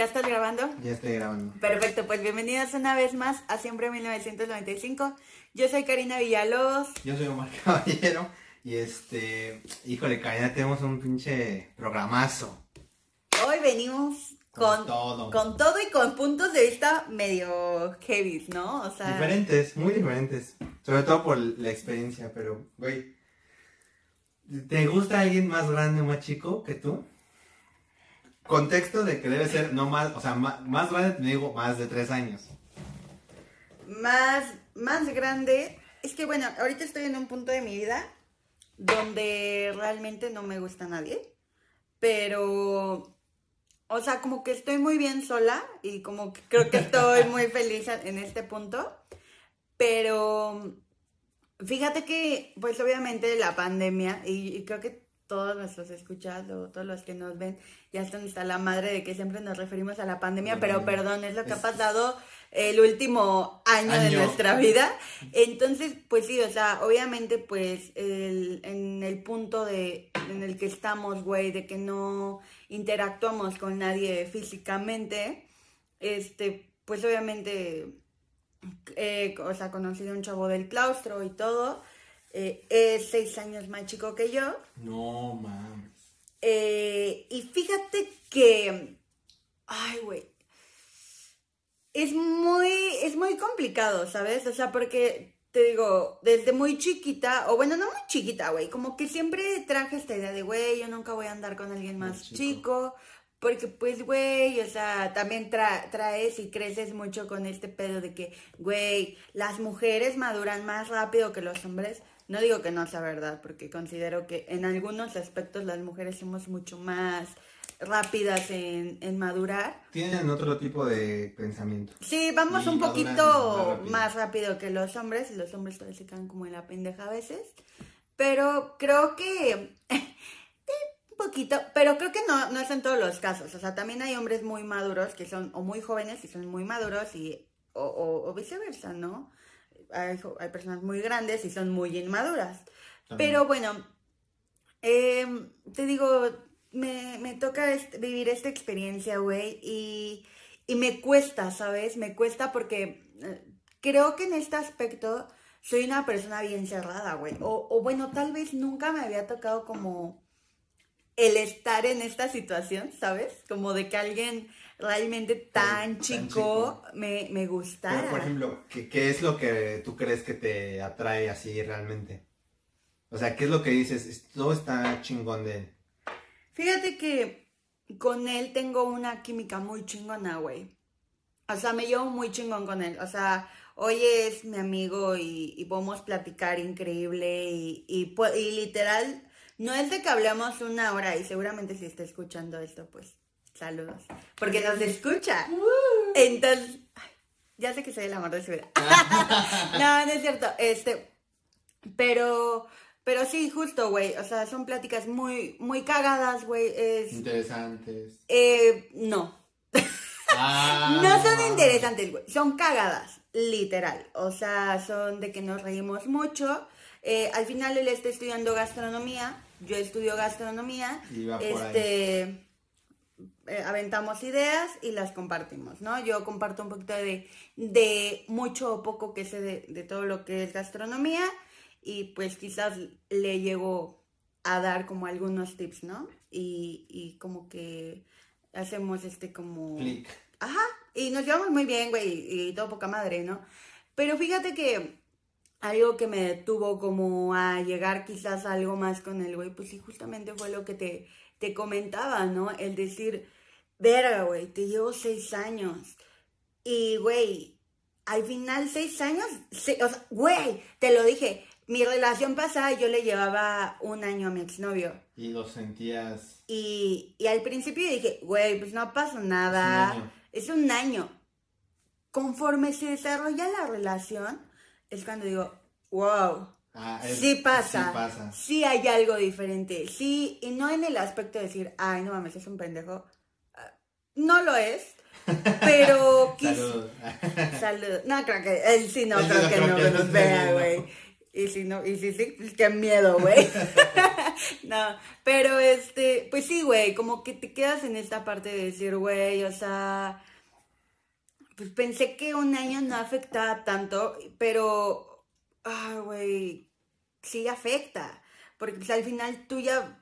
¿Ya estás grabando? Ya estoy grabando. Perfecto, pues bienvenidos una vez más a Siempre 1995. Yo soy Karina Villalobos. Yo soy Omar Caballero. Y este, híjole, Karina, tenemos un pinche programazo. Hoy venimos con, Con todo. con todo y con puntos de vista medio heavy, ¿no? O sea, Diferentes, muy diferentes. Sobre todo por la experiencia, pero, güey. ¿Te gusta alguien más grande o más chico que tú? Contexto de que debe ser no más, o sea, más, más grande, te digo, más de tres años. más, más grande. Es que bueno, ahorita estoy en un punto de mi vida donde realmente no me gusta nadie. Pero, o sea, como que estoy muy bien sola y como que creo que estoy muy feliz en este punto. Pero, fíjate que, pues obviamente la pandemia, y, y creo que todos nuestros escuchados, todos los que nos ven, ya están hasta la madre de que siempre nos referimos a la pandemia, pero perdón, es lo que ha pasado el último año, de nuestra vida. Entonces, pues sí, o sea, obviamente, pues el- en el punto de en el que estamos, güey, de que no interactuamos con nadie físicamente, este, pues obviamente, eh, o sea, conocí a un chavo del claustro y todo. Eh, es seis años más chico que yo. No, mames. Eh, y fíjate que, ay, güey, es muy, es muy complicado, ¿sabes? O sea, porque te digo, desde muy chiquita, o bueno, no muy chiquita, güey, como que siempre traje esta idea de, güey, yo nunca voy a andar con alguien más Más chico. chico. Porque pues, güey, o sea, también tra- traes y creces mucho con este pedo de que, güey, las mujeres maduran más rápido que los hombres. No digo que no sea verdad, porque considero que en algunos aspectos las mujeres somos mucho más rápidas en, en madurar. Tienen otro tipo de pensamiento. Sí, vamos Y un poquito más rápido. más rápido que los hombres, y los hombres todavía se quedan como en la pendeja a veces. Pero creo que un poquito, pero creo que no, no es en todos los casos. O sea, también hay hombres muy maduros que son, o muy jóvenes y son muy maduros, y, o, o- o viceversa, ¿no? Hay, personas muy grandes y son muy inmaduras. Pero bueno, eh, te digo, me, me toca vivir esta experiencia, güey, y, y me cuesta, ¿sabes? Me cuesta porque eh, creo que en este aspecto soy una persona bien cerrada, güey. O, o bueno, tal vez nunca me había tocado como el estar en esta situación, ¿sabes? Como de que alguien realmente tan tan chico, chico. Me, me gustara. Pero, por ejemplo, ¿qué, qué es lo que tú crees que te atrae así realmente? O sea, ¿qué es lo que dices? Esto está chingón de él. Fíjate que con él tengo una química muy chingona, güey. O sea, me llevo muy chingón con él. O sea, hoy es mi amigo y, y podemos platicar increíble y, y, y literal, no es de que hablemos una hora y seguramente si está escuchando esto, pues saludos. Porque nos escucha. Entonces, ay, ya sé que soy el amor de su vida. no, no es cierto. Este, pero, pero sí, justo, güey. O sea, son pláticas muy, muy cagadas, güey. Es, Interesantes. eh, no. Ah. No son interesantes, güey. Son cagadas, literal. O sea, son de que nos reímos mucho. Eh, al final él está estudiando gastronomía. Yo estudio gastronomía. Y va por este. Eh, aventamos ideas y las compartimos, ¿no? Yo comparto un poquito de, de mucho o poco que sé de, de todo lo que es gastronomía y pues quizás le llego a dar como algunos tips, ¿no? Y, y como que hacemos este como... Click. Ajá, y nos llevamos muy bien, güey, y todo poca madre, ¿no? Pero fíjate que algo que me detuvo como a llegar quizás a algo más con el güey, pues sí, justamente fue lo que te, te comentaba, ¿no? El decir, verga, güey, te llevo seis años. Y, güey, al final seis años, se- o sea, güey, te lo dije, mi relación pasada yo le llevaba un año a mi exnovio. Y lo sentías. Y, y al principio dije, güey, pues no pasa nada. Es un año. Es un año. Conforme se desarrolla la relación, es cuando digo, wow, Ah, es- sí pasa. Sí pasa. Sí hay algo diferente. Sí, y no en el aspecto de decir, ay, no mames, es un pendejo. No lo es, pero Saludos. Salud. No, creo que él sí no creo que no que nos vea, güey. Y si no, y si sí, pues qué miedo, güey. No, pero este, pues sí, güey, como que te quedas en esta parte de decir, güey, o sea, pues pensé que un año no afectaba tanto, pero, ah, güey, sí afecta, porque pues, al final tú ya,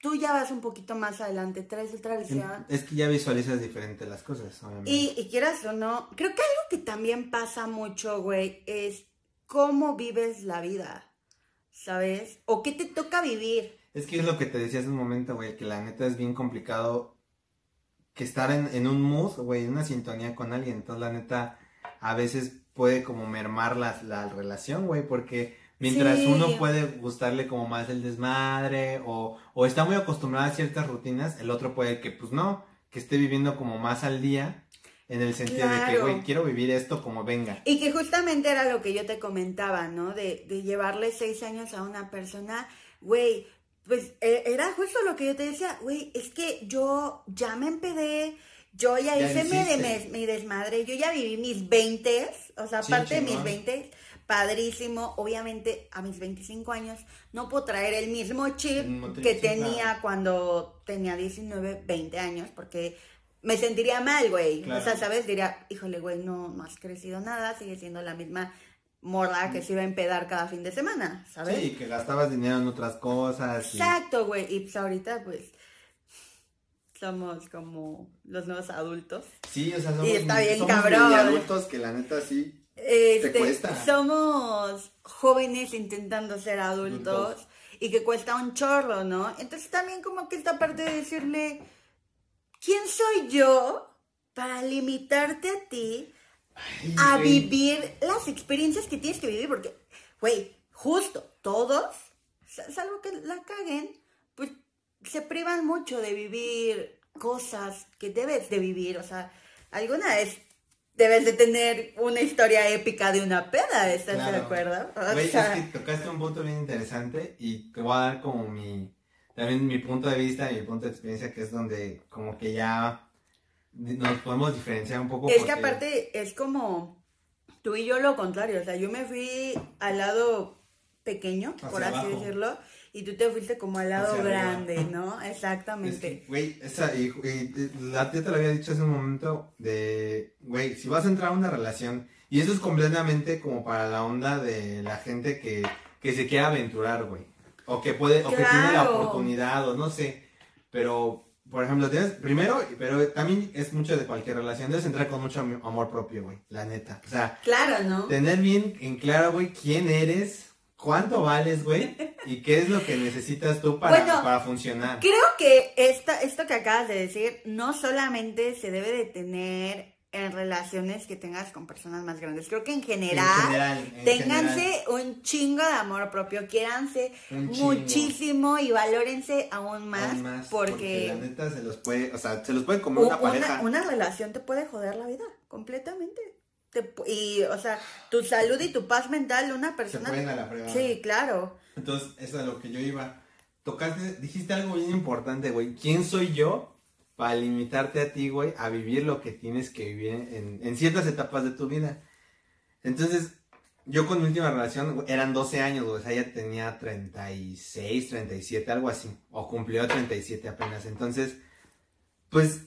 tú ya vas un poquito más adelante, traes otra visión. Es que ya visualizas diferente las cosas, obviamente. Y, y quieras o no, creo que algo que también pasa mucho, güey, es cómo vives la vida. ¿sabes? ¿O qué te toca vivir? Es que es lo que te decía hace un momento, güey, que la neta es bien complicado que estar en, un mood, güey, en una sintonía con alguien. Entonces, la neta, a veces puede como mermar la, la relación, güey, porque mientras uno puede gustarle como más el desmadre o, o está muy acostumbrado a ciertas rutinas, el otro puede que, pues no, que esté viviendo como más al día en el sentido de que, güey, quiero vivir esto como venga. Y que justamente era lo que yo te comentaba, ¿no? De, de llevarle seis años a una persona, güey, pues e, era justo lo que yo te decía, güey, es que yo ya me empedé, yo ya, hice mi, desmadre, yo ya viví mis veintes, o sea, aparte de mis veintes, padrísimo, obviamente a mis 25 años no puedo traer el mismo chip que tenía cuando tenía 19, 20 años, porque me sentiría mal, güey. O sea, ¿sabes? Diría, híjole, güey, no, no has crecido nada, sigue siendo la misma morra que se iba a empedar cada fin de semana, ¿sabes? Sí, que gastabas dinero en otras cosas. Exacto, güey. Y pues ahorita, pues, somos como los nuevos adultos. Sí, o sea, somos, y está bien cabrón. adultos que la neta sí este. Somos jóvenes intentando ser adultos, y que cuesta un chorro, ¿no? Entonces también como que esta parte de decirle ¿quién soy yo para limitarte a ti a vivir las experiencias que tienes que vivir? Porque, güey, justo todos, salvo que la caguen, pues se privan mucho de vivir cosas que debes de vivir. O sea, alguna vez debes de tener una historia épica de una peda, ¿estás de acuerdo? Güey, es que tocaste un punto bien interesante y te voy a dar como mi también mi punto de vista y mi punto de experiencia, que es donde como que ya nos podemos diferenciar un poco. Es que aparte es como tú y yo lo contrario, o sea, yo me fui al lado pequeño, por así decirlo, y tú te fuiste como al lado grande, ¿no? Exactamente. Güey, esa, y, la tía te lo había dicho hace un momento de, güey, si vas a entrar a una relación, y eso es completamente como para la onda de la gente que, que se quiere aventurar, güey o que puede, o que tiene la oportunidad, o no sé. Pero, por ejemplo, tienes, primero, pero también es mucho de cualquier relación, debes entrar con mucho amor propio, güey, la neta. O sea, claro, ¿no? Tener bien en claro, güey, quién eres, cuánto vales, güey, y qué es lo que necesitas tú para, para funcionar. Creo que esta, esto que acabas de decir no solamente se debe de tener en relaciones que tengas con personas más grandes. Creo que en general, ténganse un chingo de amor propio, quiéranse muchísimo y valórense aún más, porque, la neta se los puede, o sea, se los puede comer una, pareja. Una relación te puede joder la vida completamente. Y, o sea, tu salud y tu paz mental, una persona. Se a la prueba. Sí, claro. Entonces, eso es lo que yo iba. Tocaste, dijiste algo bien importante, güey. ¿Quién soy yo para limitarte a ti, güey, a vivir lo que tienes que vivir en, ciertas etapas de tu vida. Entonces, yo con mi última relación eran 12 años, güey, o sea, ella tenía 36, 37, algo así, o cumplió 37 apenas. Entonces, pues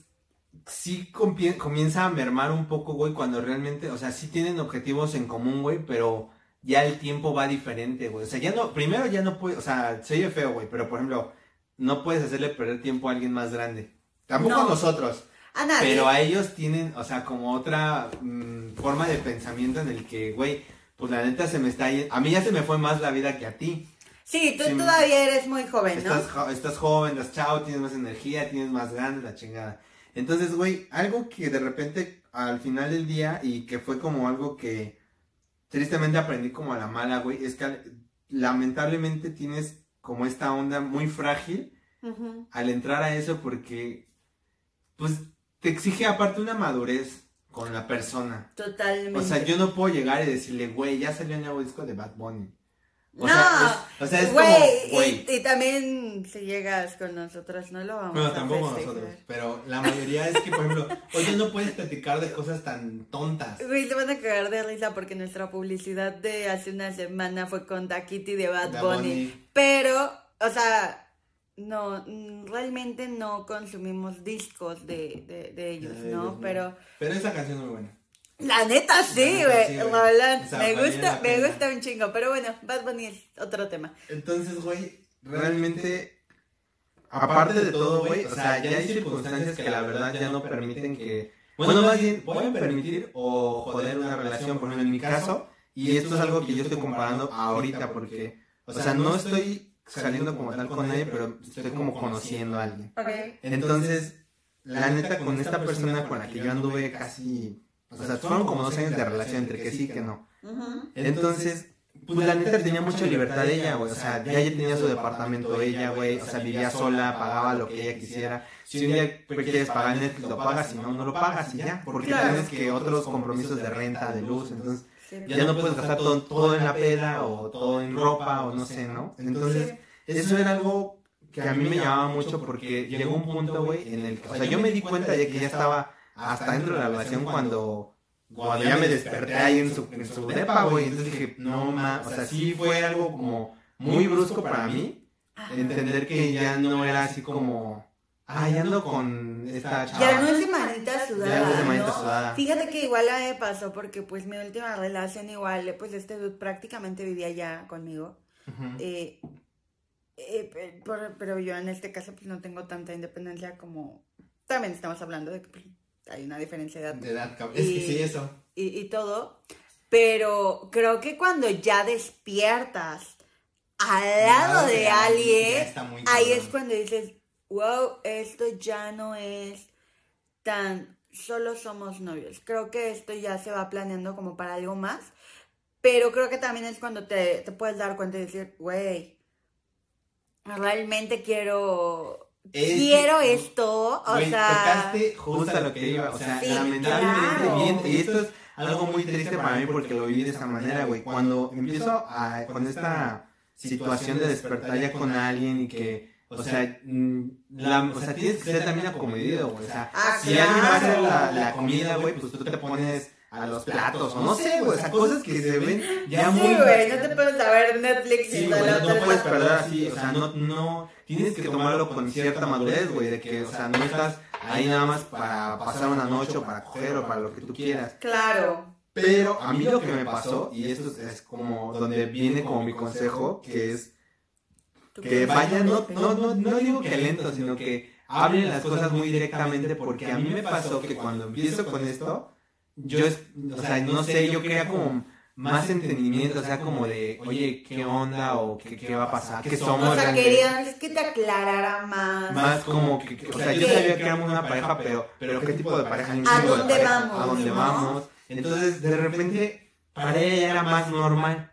sí comienza a mermar un poco, güey, cuando realmente, o sea, sí tienen objetivos en común, güey, pero ya el tiempo va diferente, güey. O sea, ya no, primero ya no puede, o sea, se oye feo, güey, pero por ejemplo, no puedes hacerle perder tiempo a alguien más grande. Tampoco a nosotros. A nadie. Pero a ellos tienen, o sea, como otra mm, forma de pensamiento en el que, güey, pues la neta se me está yendo. A mí ya se me fue más la vida que a ti. Sí, tú todavía eres muy joven, ¿no? Estás, joven, estás chao, tienes más energía, tienes más ganas, la chingada. Entonces, güey, algo que de repente al final del día y que fue como algo que tristemente aprendí como a la mala, güey, es que lamentablemente tienes como esta onda muy frágil al entrar a eso porque pues te exige aparte una madurez con la persona. Totalmente. O sea, yo no puedo llegar y decirle, güey, ya salió el nuevo disco de Bad Bunny. O no, sea, es, o sea, es como, güey. Y, también si llegas con nosotros, no lo vamos bueno, tampoco nosotros, pero la mayoría es que, por ejemplo, oye, no puedes platicar de cosas tan tontas. Güey, te van a cagar de risa porque nuestra publicidad de hace una semana fue con Kitty de Bad Bunny. Pero o sea, no, realmente no consumimos discos de, de, de ellos, De ¿no? ellos, no. Pero Pero esa canción es muy buena. La neta sí, güey. sí, O sea, me gusta, me gusta un chingo. Pero bueno, Bad Bunny es otro tema. Entonces, güey, realmente, aparte de todo, güey, o sea, ya hay circunstancias que la verdad ya no permiten que, bueno, más bien, pueden permitir o joder una relación, por ejemplo, en mi caso, y esto es algo que yo estoy comparando ahorita porque, o sea, no estoy saliendo como tal con nadie, pero estoy como conociendo a alguien. Ok. Entonces, la neta, con esta persona con la que yo anduve casi, o sea, fueron como dos años de relación entre que sí y que no. Entonces, pues la neta tenía mucha libertad ella, güey. O sea, ya ella tenía su departamento ella, güey. O sea, vivía sola, pagaba lo que ella quisiera. Si un día quieres pagar Netflix, lo pagas, si no, no lo pagas y ya. Porque Claro. tienes que otros compromisos de renta, de luz. Entonces, ya no puedes gastar todo, todo en la peda o todo en ropa o no sé, ¿no? Entonces, eso era algo que a mí me llamaba mucho porque llegó un punto, güey, en el que, o sea, yo me di cuenta de que ya estaba hasta dentro de la relación cuando, cuando ya me desperté ahí en su, en su depa, güey. Entonces dije, no, ma, o sea, sí fue algo como muy brusco para mí, entender que ya no era así como, ay, ando con esta chava. Ya no es de manita sudada. Ya no es de manita ¿no? sudada. Fíjate que igual a mí me pasó porque pues mi última relación igual, pues este dude prácticamente vivía ya conmigo. Eh, eh, pe- por- pero yo en este caso pues no tengo tanta independencia como también estamos hablando de que pues, hay una diferencia de edad De edad, cabrón. Es que sí, eso. y, y todo, pero creo que cuando ya despiertas al lado de alguien, ahí es cuando dices, wow, esto ya no es tan, solo somos novios. Creo que esto ya se va planeando como para algo más, pero creo que también es cuando te, te puedes dar cuenta y decir, güey, realmente quiero... Es- Quiero esto, o Güey, sea... tocaste justo a lo que iba, o sea, Sí, lamentablemente claro. bien, y esto es algo muy triste para mí porque lo viví de esa manera, güey. Cuando empiezo a, con esta situación de despertar ya con alguien y que, o sea, la, o sea, tienes que ser también acomedido, güey. O sea, Ah, si alguien va a hacer claro. la, la comida, güey, pues tú te pones a los platos, o no sé, güey, o sea, cosas que se ven ya Sí, muy... güey, no te puedes ver Netflix Sí, y güey, todo no, no puedes perder así, o sea, no, no, tienes que tomarlo con cierta madurez, güey, de que, o sea, no estás ahí nada más para pasar una noche o para coger o para lo que tú quieras. Claro. Pero a mí lo que me pasó, y esto es, es como donde viene como mi consejo, que es que vayan, no, no, no, no digo que lento, sino que hablen las cosas muy directamente, porque a mí me pasó que cuando empiezo con esto, yo, es- o sea, no sé, yo quería como más entendimiento, o sea, como de, oye, ¿qué onda? o ¿qué, qué va a pasar? ¿Qué somos? O sea, querías que te aclarara más. Más como que, que- o sea, yo sabía que éramos una pareja, pero, pero ¿qué tipo de pareja? ¿A dónde pareja, vamos, ¿A dónde vamos? Entonces, de repente, para ella ya era más normal.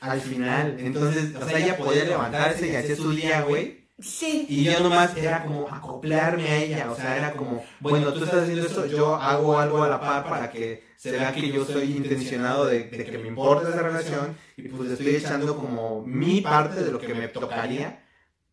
Al final, entonces, o sea, ella podía levantarse y hacer su día, güey. Sí. Y yo nomás era como acoplarme a ella, o sea, era como, bueno, tú estás haciendo esto, yo hago algo a la par para que se vea que yo soy intencionado de, de que me importa esa relación y pues le estoy echando como mi parte de lo que me tocaría,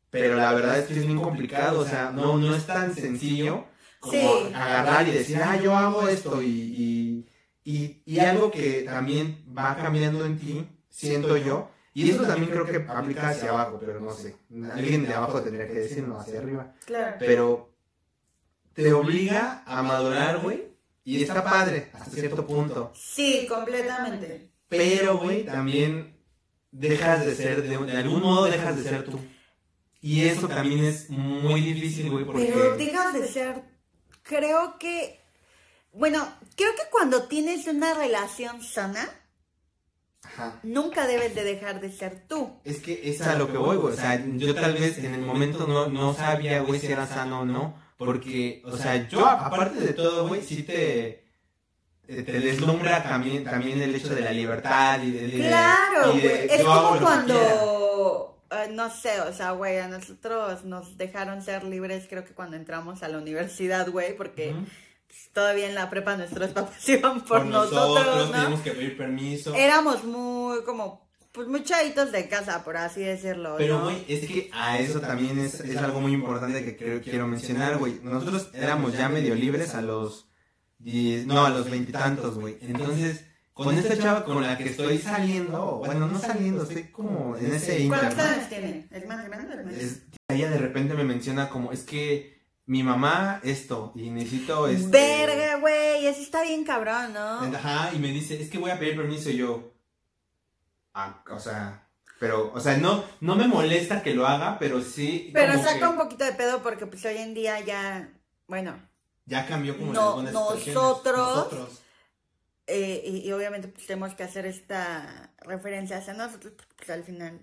pero la verdad es que es bien complicado, o sea, no, no es tan sencillo como Sí. agarrar y decir, ah, yo hago esto y, y, y, y algo que también va cambiando en ti, siento yo, y eso también creo que aplica hacia abajo, pero no sé. Alguien de abajo tendría que decirlo hacia arriba. Claro. Pero te obliga a madurar, güey. Y está padre hasta cierto punto. Sí, completamente. Pero, güey, también dejas de ser, de, de algún modo dejas de ser tú. Y eso también es muy difícil, güey, porque... Pero dejas de ser. Creo que. Bueno, creo que cuando tienes una relación sana, Ajá. nunca debes de dejar de ser tú. Es que es a lo que voy, güey. O sea, yo tal vez en el momento no, no sabía, güey, si era sano o no. Porque, o sea, yo, aparte de todo, güey, sí te, te te deslumbra también, también el hecho de la libertad y de... de- Claro, y de, güey. Es como cuando. eh, no sé, o sea, güey, a nosotros nos dejaron ser libres, creo que cuando entramos a la universidad, güey, porque todavía en la prepa nuestros papás iban por, nosotros, ¿no? teníamos que pedir permiso. Éramos muy, como, pues muy chavitos de casa, por así decirlo, Pero, es que a eso también es, es algo muy importante que creo, quiero mencionar, güey. Nosotros éramos ya medio libres a los... diez- no, a los veintitantos, güey. Entonces, con esta chava con la que estoy saliendo, bueno, no saliendo, estoy como en ese ¿Cuántos años tiene? ¿Es más grande? o es más- Es- ella de repente me menciona como, es que mi mamá esto, y necesito este... Verga, güey, eso está bien cabrón, ¿no? Ajá, y me dice, es que voy a pedir permiso y yo. Ah, o sea, pero, o sea, no, no me molesta que lo haga, pero sí. Pero como saca que un poquito de pedo porque pues hoy en día ya, bueno, Ya cambió como No, nosotros- Nosotros. eh, y, y obviamente pues tenemos que hacer esta referencia hacia nosotros, porque, pues al final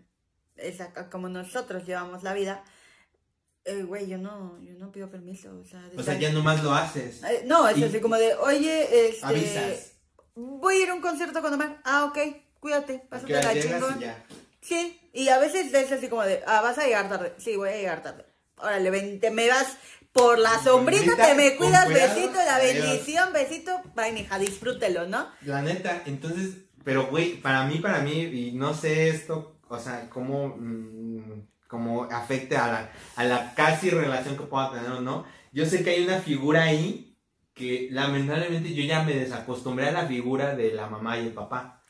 es acá como nosotros llevamos la vida. Eh, güey, yo no, yo no pido permiso, o sea, de O sea, ya nomás lo haces. Eh, no, es Y- así como de, oye, este, Avisas. voy a ir a un concierto con Omar. Ah, ok, cuídate, ¿A pásate la chingón. Sí, y a veces es así como de, ah, vas a llegar tarde. Sí, voy a llegar tarde. Órale, ven, te me vas por la sombrita, te me cuidas, cuidado, besito, la adiós. bendición, besito. Bye, mija, disfrútelo, ¿no? La neta, entonces, pero güey, para mí, para mí, y no sé esto, o sea, cómo, mm, cómo afecte a la, a la casi relación que pueda tener o no. Yo sé que hay una figura ahí que lamentablemente yo ya me desacostumbré a la figura de la mamá y el papá.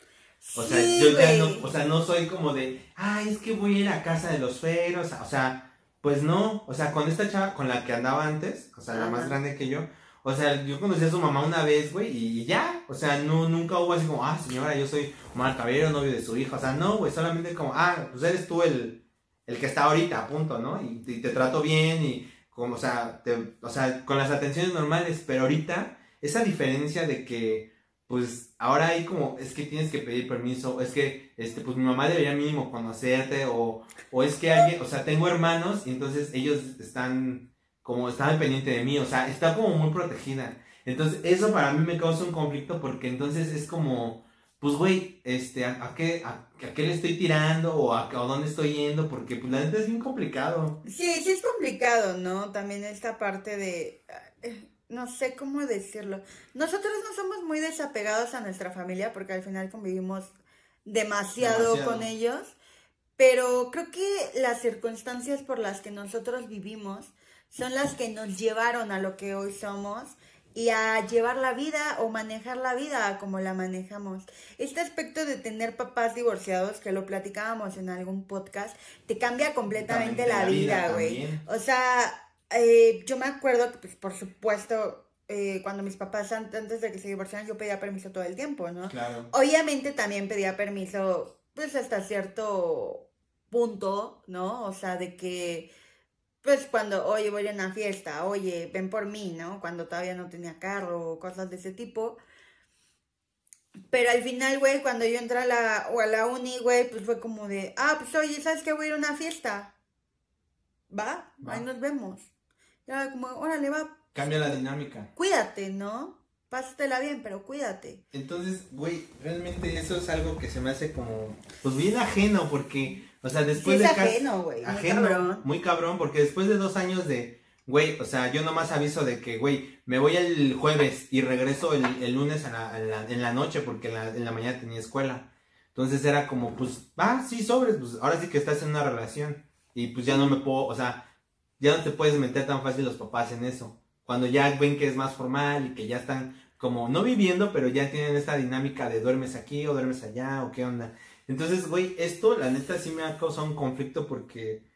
O sea, Sí, yo ya no, o sea, no soy como de, ay, es que voy a ir a casa de los feros, o sea, pues no, o sea, con esta chava con la que andaba antes, o sea, la más grande que yo, o sea, yo conocí a su mamá una vez, güey, y ya, o sea, no, nunca hubo así como, ah, señora, yo soy Omar Caballero, novio de su hija, o sea, no, güey, solamente como, ah, pues eres tú el, el que está ahorita, punto, ¿no? Y, te trato bien y, como, o sea, te, o sea, con las atenciones normales, pero ahorita, esa diferencia de que, pues, ahora hay como, es que tienes que pedir permiso, es que, este, pues, mi mamá debería mínimo conocerte, o, o es que alguien, o sea, tengo hermanos, y entonces ellos están, como, están pendiente de mí, o sea, está como muy protegida. Entonces, eso para mí me causa un conflicto, porque entonces es como, pues, güey, este, ¿a, a qué, a, a qué le estoy tirando, o a, a dónde estoy yendo? Porque, pues, la neta es bien complicado. Sí, sí es complicado, ¿no? También esta parte de, eh, no sé cómo decirlo. Nosotros no somos muy desapegados a nuestra familia porque al final convivimos demasiado, Demasiado. con ellos, pero creo que las circunstancias por las que nosotros vivimos son las que nos llevaron a lo que hoy somos y a llevar la vida o manejar la vida como la manejamos. Este aspecto de tener papás divorciados, que lo platicábamos en algún podcast, te cambia completamente la vida, güey. O sea, eh, yo me acuerdo que, pues, por supuesto, eh, cuando mis papás, an- antes de que se divorciaran, yo pedía permiso todo el tiempo, ¿no? Claro. Obviamente también pedía permiso, pues, hasta cierto punto, ¿no? O sea, de que, pues, cuando, oye, voy a una fiesta, oye, ven por mí, ¿no? Cuando todavía no tenía carro o cosas de ese tipo. Pero al final, güey, cuando yo entré a la, o a la uni, güey, pues fue como de, ah, pues oye, ¿sabes qué? Voy a ir a una fiesta. ¿Va? Va. Ahí nos vemos. Ya como, órale, va, Cambia la dinámica. cuídate, ¿no? Pásatela bien, pero cuídate. Entonces, güey, realmente eso es algo que se me hace como, pues bien ajeno, porque, o sea, después sí es de ajeno, güey. muy ajeno, cabrón. muy cabrón, porque después de dos años de, güey, o sea, yo nomás aviso de que, güey, me voy el jueves y regreso el, el lunes a la- a la- en la noche, porque en la, en la mañana tenía escuela. Entonces era como, pues, ah, sí, sobres, pues ahora sí que estás en una relación. Y pues ya no me puedo, o sea, ya no te puedes meter tan fácil los papás en eso. Cuando ya ven que es más formal y que ya están como no viviendo, pero ya tienen esta dinámica de duermes aquí o duermes allá o qué onda. Entonces, güey, esto la neta sí me ha causado un conflicto porque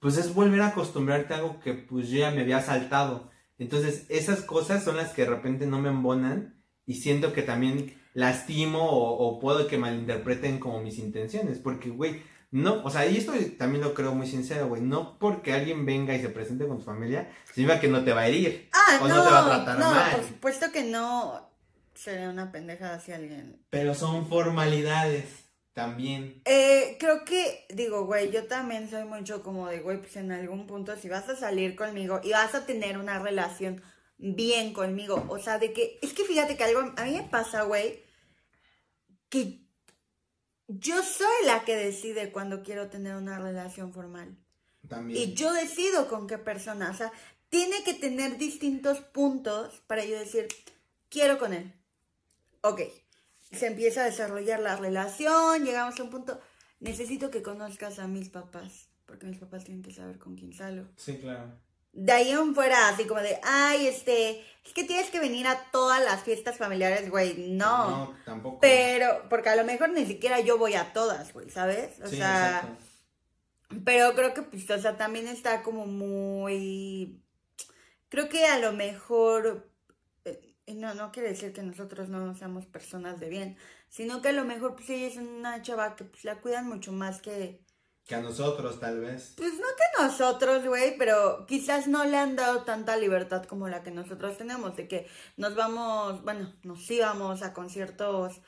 pues es volver a acostumbrarte a algo que pues yo ya me había saltado. Entonces, esas cosas son las que de repente no me embonan y siento que también lastimo o, o puedo que malinterpreten como mis intenciones, porque, güey, no, o sea, y esto también lo creo muy sincero, güey, no porque alguien venga y se presente con tu familia, significa que no te va a herir. Ah, o no, no te va a tratar no, mal. por supuesto que no sería una pendejada si alguien... Pero son formalidades también. Eh, creo que, digo, güey, yo también soy mucho como de, güey, pues en algún punto si vas a salir conmigo y vas a tener una relación bien conmigo, o sea, de que, es que fíjate que algo, a mí me pasa, güey, que yo soy la que decide cuando quiero tener una relación formal. También. Y yo decido con qué persona. O sea, tiene que tener distintos puntos para yo decir, quiero con él. Ok. Se empieza a desarrollar la relación, llegamos a un punto. Necesito que conozcas a mis papás, porque mis papás tienen que saber con quién salgo. Sí, claro. de ahí en fuera, así como de, ay, este, es que tienes que venir a todas las fiestas familiares, güey. No. No, tampoco. Pero, porque a lo mejor ni siquiera yo voy a todas, güey, ¿sabes? O Sí, sea, exacto. pero creo que, pues, o sea, también está como muy. Creo que a lo mejor. Y no, no quiere decir que nosotros no seamos personas de bien, sino que a lo mejor, pues, ella es una chava que, pues, la cuidan mucho más que. Que a nosotros, tal vez. Pues no que nosotros, güey, pero quizás no le han dado tanta libertad como la que nosotros tenemos, de que nos vamos, bueno, nos íbamos a conciertos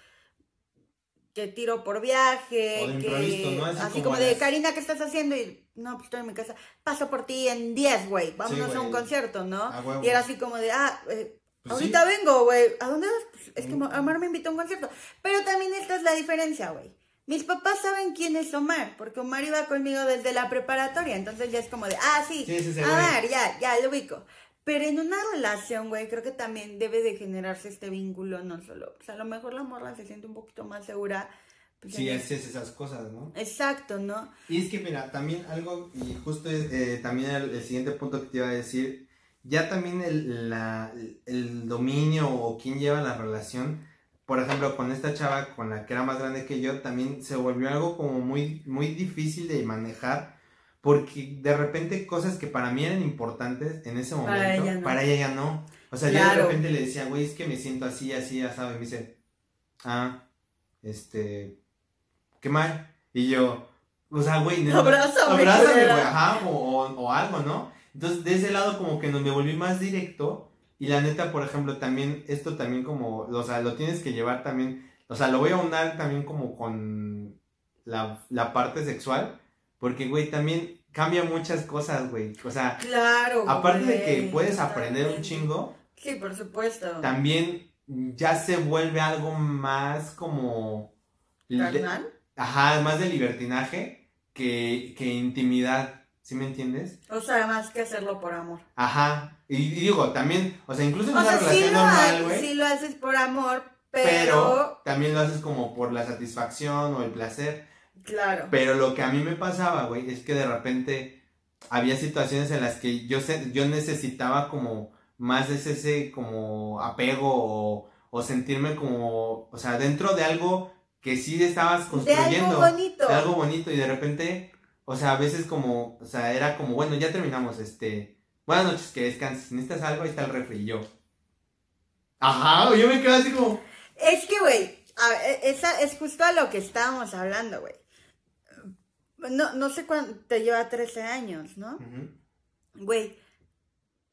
que tiro por viaje, O de que ¿no? Así así, como de, las- Karina, ¿qué estás haciendo? Y no, pues estoy en mi casa, paso por ti en 10, güey, vámonos a un concierto, ¿no? Y era así como de, ah, eh, Pues ahorita vengo, güey, ¿a dónde vas? Pues, es que Mm. Omar me invitó a un concierto, pero también esta es la diferencia, güey. Mis papás saben quién es Omar, porque Omar iba conmigo desde la preparatoria, entonces ya es como de, ah, sí, Sí, sí, sí, Omar, ya, ya, lo ubico. Pero en una relación, güey, creo que también debe de generarse este vínculo, no solo, o sea, a lo mejor la morra se siente un poquito más segura. pues, Sí, haces esas cosas, ¿no? Exacto, ¿no? Y es que, mira, también algo, y justo eh, también el, el siguiente punto que te iba a decir, ya también el, la- el dominio o quién lleva la relación, por ejemplo, con esta chava con la que era más grande que yo, también se volvió algo como muy, muy difícil de manejar, porque de repente cosas que para mí eran importantes en ese momento, Para para ella ella, no. ya no. O sea, yo de Claro. repente le decía, güey, es que me siento así, así, asado, y me dice, ah, este, qué mal. Y yo, o sea, güey, neta, Abrázame, abrázame, güey, ajá, o, o- o algo, ¿no? Entonces, de ese lado como que nos me volví más directo y la neta, por ejemplo, también, esto también como, o sea, lo tienes que llevar también, o sea, lo voy a unir también como con la, la parte sexual, porque, güey, también cambia muchas cosas, güey, o sea, Claro. aparte de que puedes aprender un chingo, Sí, por supuesto. también ya se vuelve algo más como... ¿Carnal? Ajá, más de libertinaje que, que intimidad, ¿sí me entiendes? O sea, más que hacerlo por amor. Ajá, y, y digo, también, o sea, incluso en O una sea, sí relación lo, normal, güey, sí lo haces por amor, pero... pero también lo haces como por la satisfacción o el placer. Claro. Pero lo que a mí me pasaba, güey, es que de repente había situaciones en las que yo, se- yo necesitaba como más ese, ese como apego o, o sentirme como, o sea, dentro de algo que sí estabas De construyendo. algo bonito. de algo bonito y de repente, o sea, a veces como, o sea, era como, bueno, ya terminamos, este, buenas noches, que descanses, necesitas algo, ahí está el refri y yo. Ajá, yo me quedo así como, Es que, güey, e- esa es justo a lo que estábamos hablando, güey. No, no sé cuánto te lleva 13 años, ¿no? Güey,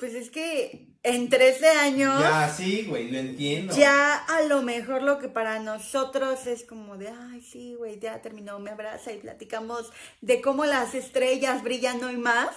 pues es que en 13 años ya, ya, sí, güey, lo entiendo. a lo mejor lo que para nosotros es como de, ay, sí, güey, ya terminó, me abraza y platicamos de cómo las estrellas brillan hoy más.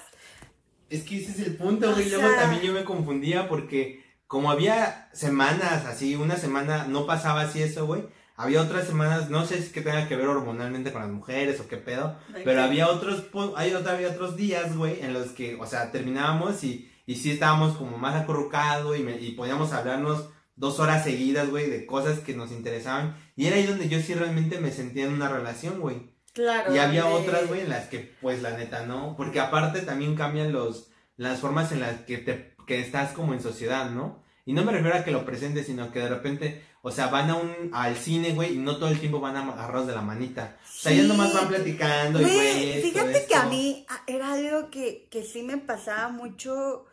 Es que ese es el punto, güey. Luego sea- también yo me confundía porque como había semanas así, una semana no pasaba así eso, güey. Había otras semanas, no sé si es que tenga que ver hormonalmente con las mujeres o qué pedo, pero había otros, hay otra, había otros días, güey, en los que, o sea, terminábamos y, y sí estábamos como más acurrucados y, me- y podíamos hablarnos dos horas seguidas, güey, de cosas que nos interesaban. Y era ahí donde yo sí realmente me sentía en una relación, güey. Claro. Y había otras, güey, en las que, pues, la neta, no. Porque aparte también cambian los, las formas en las que te, que estás como en sociedad, ¿no? Y no me refiero a que lo presentes, sino que de repente, o sea, van a un, al cine, güey, y no todo el tiempo van agarrados de la manita. O sea, ya Sí. nomás van platicando y, Güey, güey, esto, fíjate que a mí ah, era algo que, que sí me pasaba mucho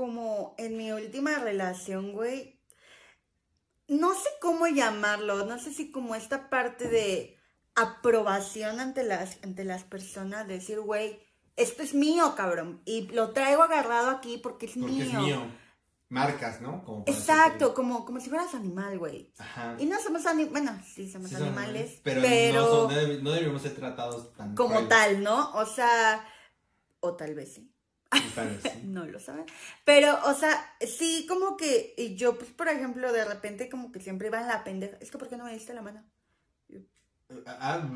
como en mi última relación, güey. No sé cómo llamarlo, no sé si como esta parte de aprobación ante las, ante las personas, decir, güey, esto es mío, cabrón, y lo traigo agarrado aquí porque es Porque mío. es mío. Marcas, ¿no? Como Exacto, como, como si fueras animal, güey. Ajá. Y no somos animales, bueno, sí somos Sí son animales, pero, pero, no, son- no deb- no deberíamos ser tratados tan como cruel. tal, ¿no? O sea, o tal vez sí. No lo saben. Pero, o sea, sí, como que yo, pues, por ejemplo, de repente, como que siempre iba en la pendeja. Es que, ¿por qué no me diste la mano? Ah, ah,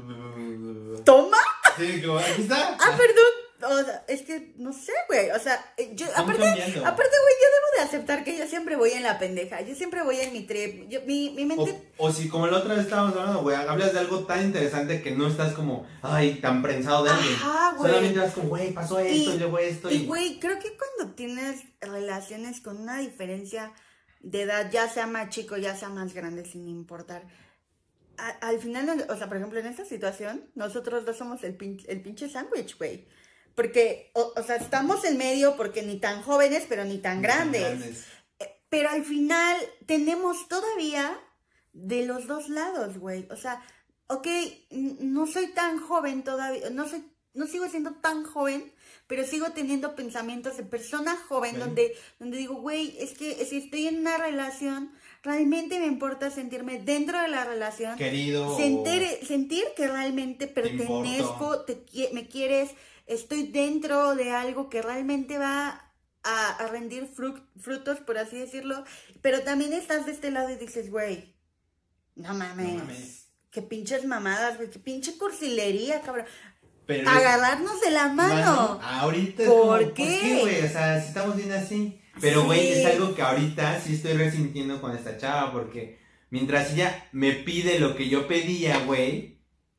¡Toma! sí, como, aquí está. Ah, perdón. O sea, es que, no sé, güey. O sea, eh, yo, aparte, cambiando. aparte, güey, yo debo de aceptar que yo siempre voy en la pendeja, yo siempre voy en mi trip, yo, mi, mi mente... O, o si como la otra vez estábamos hablando, güey, hablas de algo tan interesante que no estás como, ay, tan prensado de alguien. Ajá, güey. Solamente vas como, güey, pasó esto, y, luego esto. Y, güey, creo que cuando tienes relaciones con una diferencia de edad, ya sea más chico, ya sea más grande, sin importar, a- al final, o sea, por ejemplo, en esta situación, nosotros dos somos el, pin- el pinche sándwich, güey. Porque, o, o sea, estamos en medio porque ni tan jóvenes, pero ni tan grandes. Eh, Pero al final tenemos todavía de los dos lados, güey. O sea, ok, no soy tan joven todavía, no soy, no sigo siendo tan joven, pero sigo teniendo pensamientos de persona joven donde, donde digo, güey, es que si estoy en una relación, realmente me importa sentirme dentro de la relación. Querido. Sentir, sentir que realmente pertenezco, te me quieres, estoy dentro de algo que realmente va a, a rendir fru- frutos, por así decirlo, pero también estás de este lado y dices, güey, no mames, No mames. qué pinches mamadas, güey, qué pinche cursilería, cabrón. Pero Agarrarnos de la mano. ahorita es ¿Por como, qué? ¿Por qué, güey? O sea, si estamos bien así. Pero, güey, Sí. es algo que ahorita sí estoy resintiendo con esta chava porque mientras ella me pide lo que yo pedía, güey,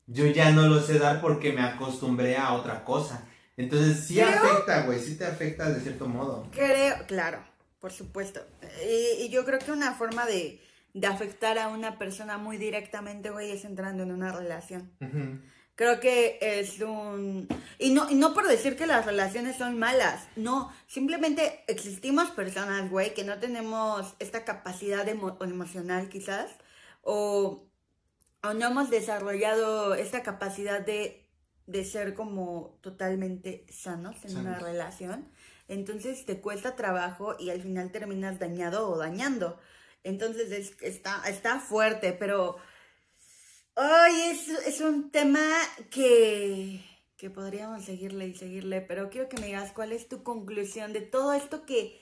yo ya no lo sé dar porque me acostumbré a otra cosa. Entonces sí Creo- afecta, güey, sí te afecta de cierto modo. Creo, claro, por supuesto. Y, y yo creo que una forma de, de afectar a una persona muy directamente, güey, es entrando en una relación. Creo que es un... Y no, y no por decir que las relaciones son malas, no, simplemente existimos personas, güey, que no tenemos esta capacidad emo- emocional quizás, o, o no hemos desarrollado esta capacidad de, de ser como totalmente sanos en una relación. Entonces te cuesta trabajo y al final terminas dañado o dañando. Entonces es- está, está fuerte, pero... Ay, es, es un tema que, que podríamos seguirle y seguirle, pero quiero que me digas cuál es tu conclusión de todo esto que,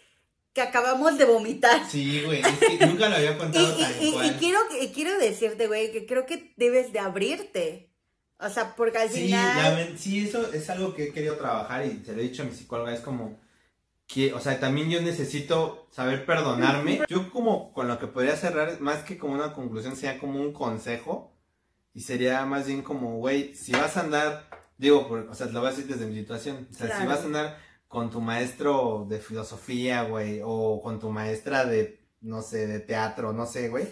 que acabamos de vomitar. Sí, güey, es que nunca lo había contado y- tal y- y cual. quiero, y quiero decirte, güey, que creo que debes de abrirte. O sea, porque al Sí, final... la sí, eso es algo que he querido trabajar y se lo he dicho a mi psicóloga, es como que, o sea, también yo necesito saber perdonarme. Yo como con lo que podría cerrar, más que como una conclusión, sería como un consejo y sería más bien como, güey, si vas a andar, digo, por- o sea, lo voy a decir desde mi situación, o sea, si Claro. vas a andar con tu maestro de filosofía, güey, o con tu maestra de, no sé, de teatro, no sé, güey.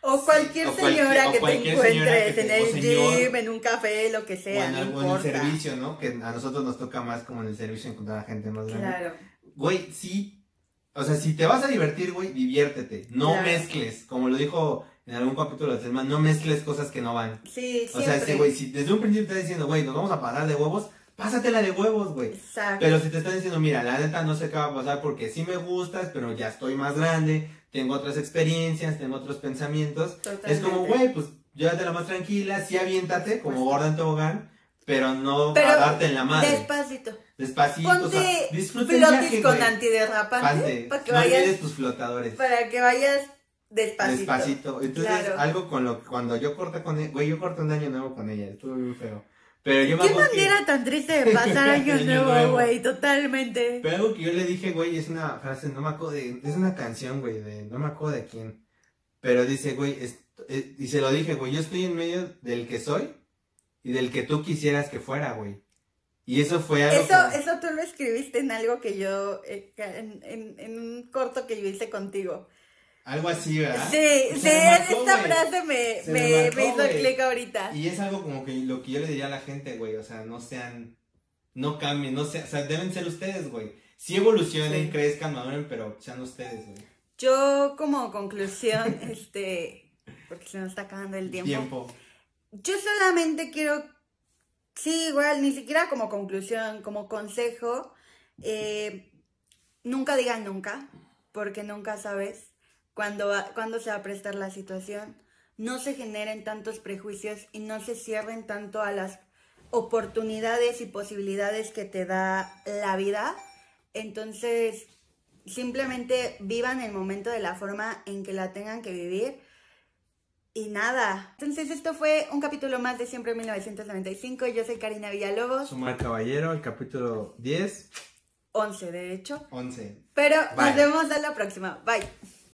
O cualquier o cualquier- señora o que te cualquier señora encuentres en te- o el gym, en un café, lo que O sea, en, no algo- en el servicio, ¿no? Que a nosotros nos toca más como en el servicio encontrar a gente más grande. Claro. Güey, sí. O sea, si te vas a divertir, güey, diviértete. No Claro. mezcles. Como lo dijo en algún capítulo de Selma, no mezcles cosas que no van. Sí, O sea, ese güey, si desde un principio te está diciendo, güey, nos vamos a pasar de huevos, pásatela de huevos, güey. Exacto. Pero si te están diciendo, mira, la neta no sé qué va a pasar porque sí me gustas, pero ya estoy más grande, tengo otras experiencias, tengo otros pensamientos. Es como, Totalmente. güey, pues llévatela más tranquila, sí aviéntate, como supuesto. Gordon Tobogán, pero no Pero a darte en la madre. Despacito. Despacito, o sea, Ponte disfruta el flotis con antiderrapante Pante, para que no vayas tus flotadores. para que vayas despacito. Despacito. Entonces, Claro. algo con lo que cuando yo corté con ella, güey, yo corté un año nuevo con ella, estuvo muy feo. Pero yo me Qué acuerdo que- manera tan triste de pasar año Año nuevo, nuevo. güey, totalmente. Pero algo que yo le dije, güey, es una frase, no me acuerdo de, es una canción, güey, de, no me acuerdo de quién. Pero dice, güey, eh, y se lo dije, güey, yo estoy en medio del que soy y del que tú quisieras que fuera, güey. Y eso fue algo Eso, como- eso tú lo escribiste en algo que yo, eh, en, en un corto que yo hice contigo. Algo así, ¿verdad? Sí, sí, marcó, esta frase me, me marcó, me hizo clic ahorita. Y es algo como que lo que yo le diría a la gente, güey, o sea, no sean, no cambien, no sean, o sea, deben ser ustedes, güey. Sí evolucionen, Sí. crezcan, maduren, pero sean ustedes, güey. Yo como conclusión, este, porque se nos está acabando el tiempo. Tiempo. Yo solamente quiero, sí, igual, ni siquiera como conclusión, como consejo, eh, nunca digan nunca, porque nunca sabes cuándo, va- cuándo se va a prestar la situación. No se generen tantos prejuicios y no se cierren tanto a las oportunidades y posibilidades que te da la vida. Entonces, simplemente vivan el momento de la forma en que la tengan que vivir. Y nada. Entonces, esto fue un capítulo más de Siempre 1995. Yo soy Karina Villalobos. Sumar Caballero, el capítulo 10. 11, de hecho. 11. Pero Bye. nos vemos a la próxima. Bye.